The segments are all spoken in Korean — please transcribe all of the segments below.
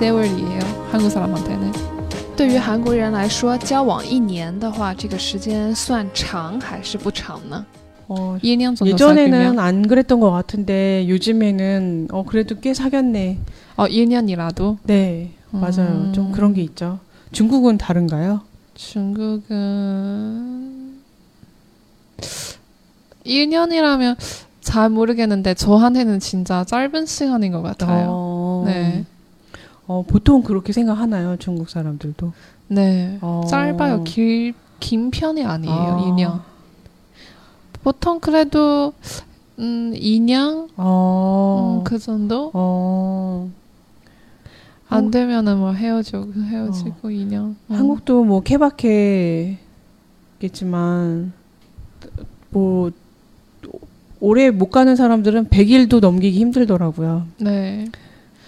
정도라면 이미 긴 세월이에요. 한국 사람한테는. 对于韩国人来说，交往一年的话，这个时间算长还是不长呢？ 어, 1년 정도 예전에는 사귀면 안 그랬던 것 같은데 요즘에는 어 그래도 꽤 사귀었네. 어 1년이라도 네, 맞아요. 음. 좀 그런 게 있죠. 중국은 다른가요? 중국은 1년이라면 잘 모르겠는데 저한테는 진짜 짧은 시간인 것 같아요. 어, 네. 어, 보통 그렇게 생각하나요? 중국 사람들도. 네. 어. 짧아요. 길, 긴 편이 아니에요. 아. 2년. 보통 그래도 음, 2년 어. 음, 그 정도 어. 안 되면은 뭐 헤어지고 헤어지고 2년. 음. 한국도 뭐 케바케겠지만 뭐 오래 못 가는 사람들은 100일도 넘기기 힘들더라고요. 네.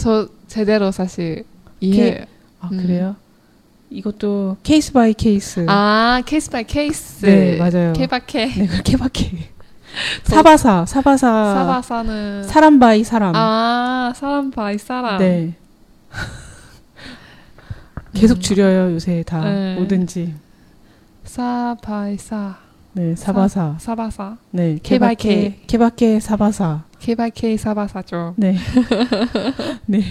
저 제대로 사실 이해. 아, 음. 그래요? 이것도 case by case. 아 case by case. 네, 맞아요. 케바케. 네, 그 케바케. 저- 사바사, 사바사. 사바사는 사람 by 사람. 아 사람 by 사람. 네. 계속 줄여요, 요새 다. 네. 뭐든지. 사 by 사. 네, 사바사. 사 바사. 네, K by 케바케, 케바케 사바사. K 바이 K 사바사죠. 네. 네.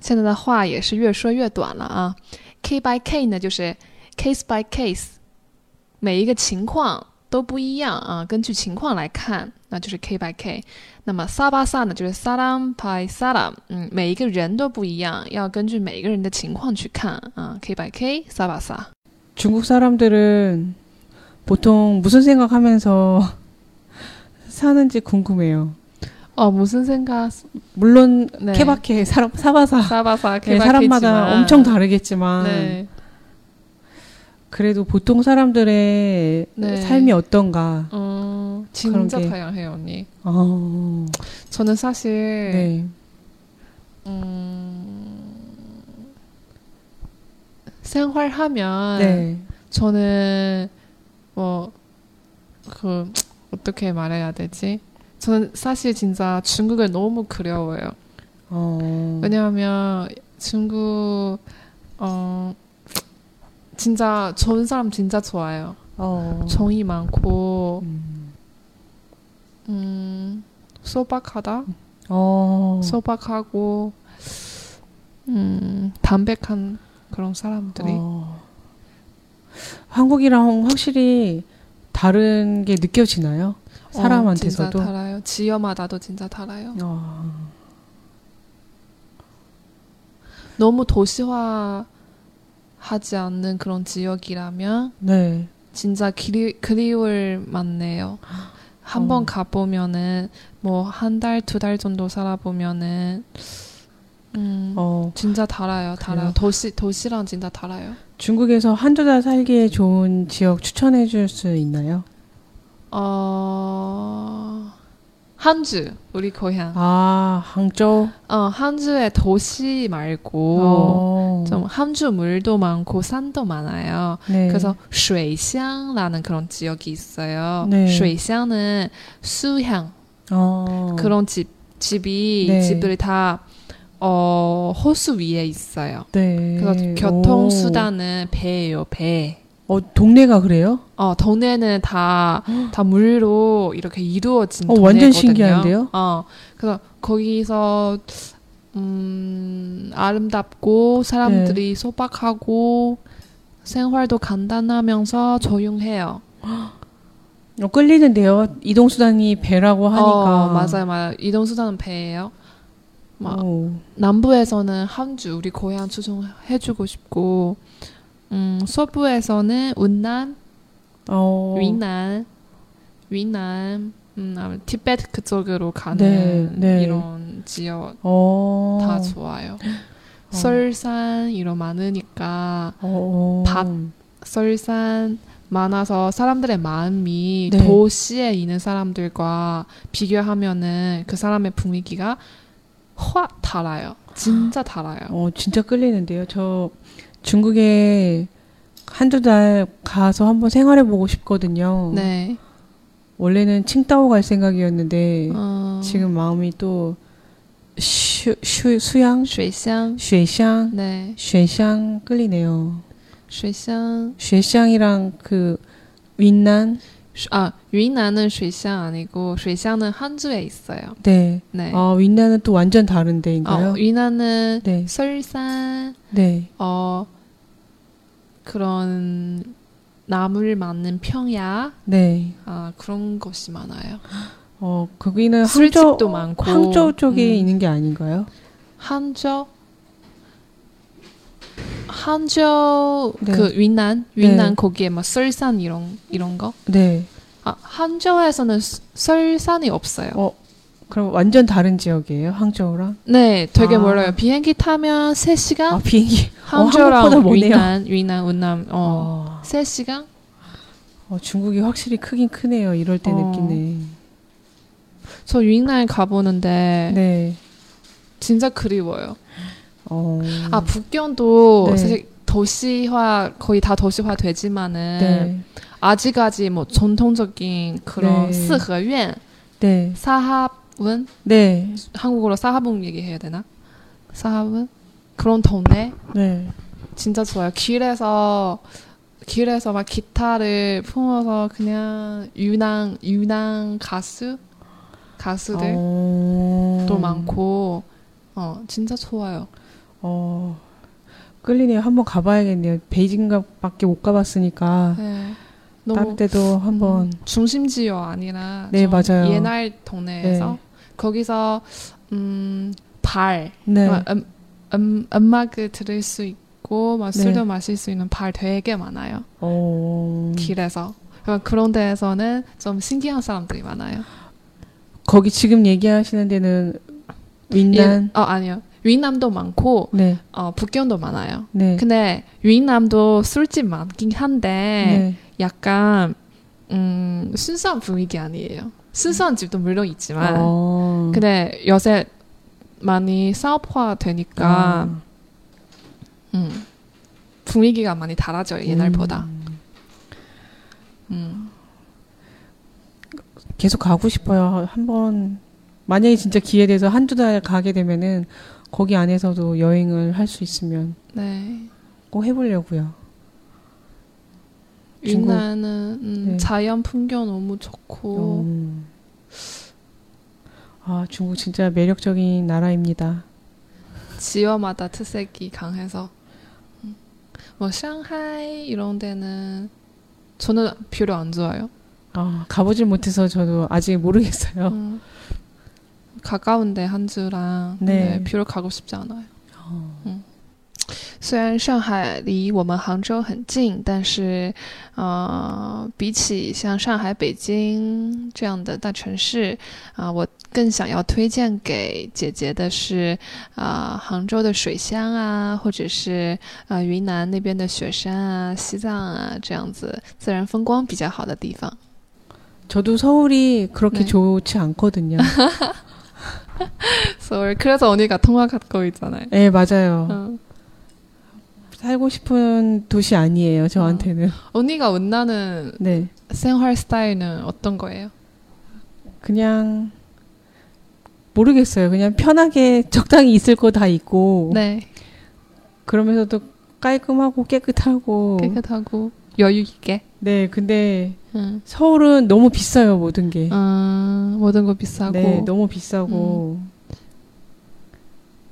现在的话也是越说越短了啊。K by K 呢，就是 case by case，每一个情况都不一样啊，根据情况来看，那就是 K by K。那么萨巴萨呢，就是 salam by salam，嗯，每一个人都不一样，要根据每一个人的情况去看啊。K by K，萨巴萨。 중국 사람들은 보통 무슨 생각하면서 사는지 궁금해요. 어 무슨 생각? 물론 네. 케바케 사람 사바사 사바사 네, 사람마다. 엄청 다르겠지만 네. 그래도 보통 사람들의 네. 삶이 어떤가. 어 진짜 게- 다양해요 언니. 어, 저는 사실 네. 음, 생활하면 네. 저는 뭐그 어떻게 말해야 되지? 저는 사실 진짜 중국을 너무 그려워요. 어. 왜냐하면 중국 어 진짜 좋은 사람 진짜 좋아요. 어. 정이 많고 음. 음 소박하다. 어. 소박하고 음 담백한 그런 사람들이 어. 한국이랑 확실히 다른 게 느껴지나요? 어, 사람한테서도. 진짜 달아요. 지역마다도 진짜 달아요. 어. 너무 도시화 하지 않는 그런 지역이라면 네. 진짜 그리, 그리울 만네요. 한번 어. 가보면은 뭐 한 달, 두 달 정도 살아보면은 음, 어, 진짜 달아요, 달아요. 그래요? 도시 도시랑 진짜 달아요. 중국에서 한두달 살기에 좋은 지역 추천해 줄 수 있나요? 어, 한주 우리 고향. 아, 항저우. 어, 한주의 도시 말고 오. 좀 한주 물도 많고 산도 많아요. 네. 그래서 쇠샹라는 그런 지역이 있어요. 네. 쇠샹은 수향 어. 그런 집 집이 네. 집들이 다 어, 호수 위에 있어요. 네. 그래서 교통 수단은 배예요, 배. 오. 어, 동네가 그래요? 어, 동네는 다, 다 물로 이렇게 이루어진 어, 동네거든요. 완전 신기한데요? 어, 그래서 거기서, 음, 아름답고, 사람들이 네. 소박하고, 생활도 간단하면서 조용해요. 어, 끌리는데요. 이동 수단이 배라고 하니까. 어, 맞아요, 맞아요. 이동수단은 배예요. 막, 오. 남부에서는 한주, 우리 고향 추천해주고 싶고, 음, 서부에서는 운남, 어. 위난, 위난, 음, 아마 티베트 그쪽으로 가는 네, 네. 이런 지역 어. 다 좋아요. 썰산 이런 많으니까 어. 밭. 썰산 많아서 사람들의 마음이 네. 도시에 있는 사람들과 비교하면은 그 사람의 분위기가 확 달아요. 진짜 아, 달아요. 어, 진짜 끌리는데요. 저 중국에 한두 달 가서 한번 생활해 보고 싶거든요. 네. 원래는 칭따오 갈 생각이었는데 어... 지금 마음이 또 슈, 슈, 수양? 쉐샹? 쉐샹? 네. 쉐샹 끌리네요. 쉐샹? 쉐샹이랑 그 윈난? 아, 윈나는 쇠샹 아니고 쇠샹은 한주에 있어요. 네. 네. 어, 아, 윈나는 또 완전 다른 데인가요? 어, 윈나는 네. 설산 네. 어 그런 나물 많은 평야 네. 아, 그런 것이 많아요. 어, 거기는 항저, 많고 항저 쪽에 음. 있는 게 아닌가요? 항저 한저 네. 그 윈난 윈난 네. 거기에 막 설산 이런 이런 거? 네. 아 한저에서는 설산이 없어요. 어 그럼 완전 다른 지역이에요 항저우랑? 네, 되게 아. 멀어요. 비행기 타면 3 시간. 아 비행기 항저우랑 어, 윈난 윈난 운남 어, 어. 시간. 어 중국이 확실히 크긴 크네요. 이럴 때 어. 느끼네. 저 윈난 가보는데 네. 진짜 그리워요. 어. 아, 북경도 네. 사실 도시화, 거의 다 도시화 되지만은 네. 아직까지 뭐 전통적인 그런 네. 스허院, 네. 사합은? 네. 한국어로 사합은 얘기해야 되나? 사합은? 그런 동네? 네. 진짜 좋아요. 길에서 길에서 막 기타를 품어서 그냥 유낭 유낭 가수 가수들도 어. 많고 어 진짜 좋아요. 어. 끌리네요. 한번 가봐야겠네요. 베이징밖에 못 가봤으니까 네. 다른 때도 한번. 음, 중심지역 아니라 네, 좀 맞아요. 옛날 동네에서 네. 거기서 음 발 네. 음, 음, 음악을 들을 수 있고 막 네. 술도 마실 수 있는 발 되게 많아요. 어. 길에서 그러니까 그런 데에서는 좀 신기한 사람들이 많아요. 거기 지금 얘기하시는 데는 윈난. 예, 어 아니요. 윈남도 많고 네. 어 북경도 많아요. 네. 근데 윈남도 술집 많긴 한데 네. 약간 음 순수한 분위기 아니에요. 순수한 집도 물론 있지만 어. 근데 요새 많이 사업화 되니까 아. 음, 분위기가 많이 달라져요 옛날보다. 음. 음. 계속 가고 싶어요. 한번 만약에 진짜 기회 돼서 한두 달 가게 되면은 거기 안에서도 여행을 할 수 있으면 네. 꼭 해보려고요. 윈남은 음, 네. 자연 풍경 너무 좋고 음. 아 중국 진짜 매력적인 나라입니다. 지역마다 특색이 강해서 음. 뭐 상하이 이런 데는 저는 별로 안 좋아요. 아 가보질 못해서 저도 아직 모르겠어요. 음. 가까운데 한주랑 네. 네, 별로 가고 싶지 않아요. 虽然上海离我们杭州很近，但是，呃，比起像上海、北京这样的大城市，啊、我更想要推荐给姐姐的是，啊、杭州的水乡啊，或者是啊、云南那边的雪山啊、西藏啊这样子自然风光比较好的地方。 저도 서울이 그렇게 네. 좋지 않거든요. 서울 그래서 언니가 통화 갖고 있잖아요. 네 맞아요. 어. 살고 싶은 도시 아니에요 저한테는. 언니가 원하는 네 생활 스타일은 어떤 거예요? 그냥 모르겠어요. 그냥 편하게 적당히 있을 거 다 있고 네, 그러면서도 깔끔하고 깨끗하고 깨끗하고 여유 있게. 네 근데 응. 서울은 너무 비싸요 모든 게. 음, 모든 거 비싸고 네 너무 비싸고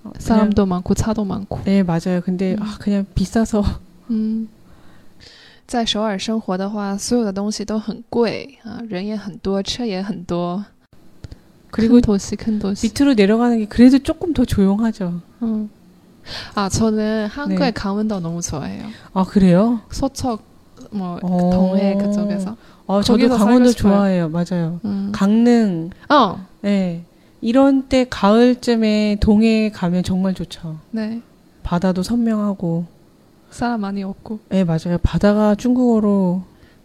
어, 그냥- 사람도 많고 차도 많고. 네 맞아요. 근데 음. 아, 그냥 비싸서 嗯，在首尔生活的话，所有的东西都很贵啊，人也很多，车也很多。 그리고 큰 도시 큰 도시. 밑으로 내려가는 게 그래도 조금 더 조용하죠. 음. 아 저는 한국의 네. 강원도 너무 좋아해요. 아 그래요? 서척 뭐 어. 동해 그쪽에서. 아 저도 강원도. 좋아해요. 맞아요. 음. 강릉 어 네 이런 때 가을쯤에 동해에 가면 정말 좋죠. 네. 바다도 선명하고. 사람 많이 없고. 네, 맞아요. 바다가 중국어로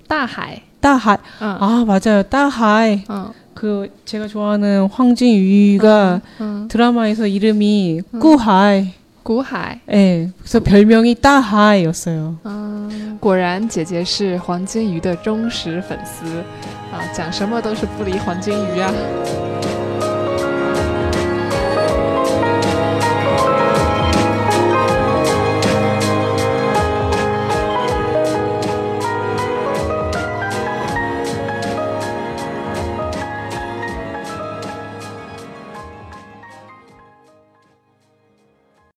大海. 따하이. 응. 아, 맞아요. 따하이. 응. 그 제가 좋아하는 황진유가 응. 드라마에서 이름이 음. 꾸하이. 古海. 예. 그래서 별명이 따하이였어요. 嗯，果然，姐姐是黄金鱼的忠实粉丝啊，讲什么都是不离黄金鱼啊。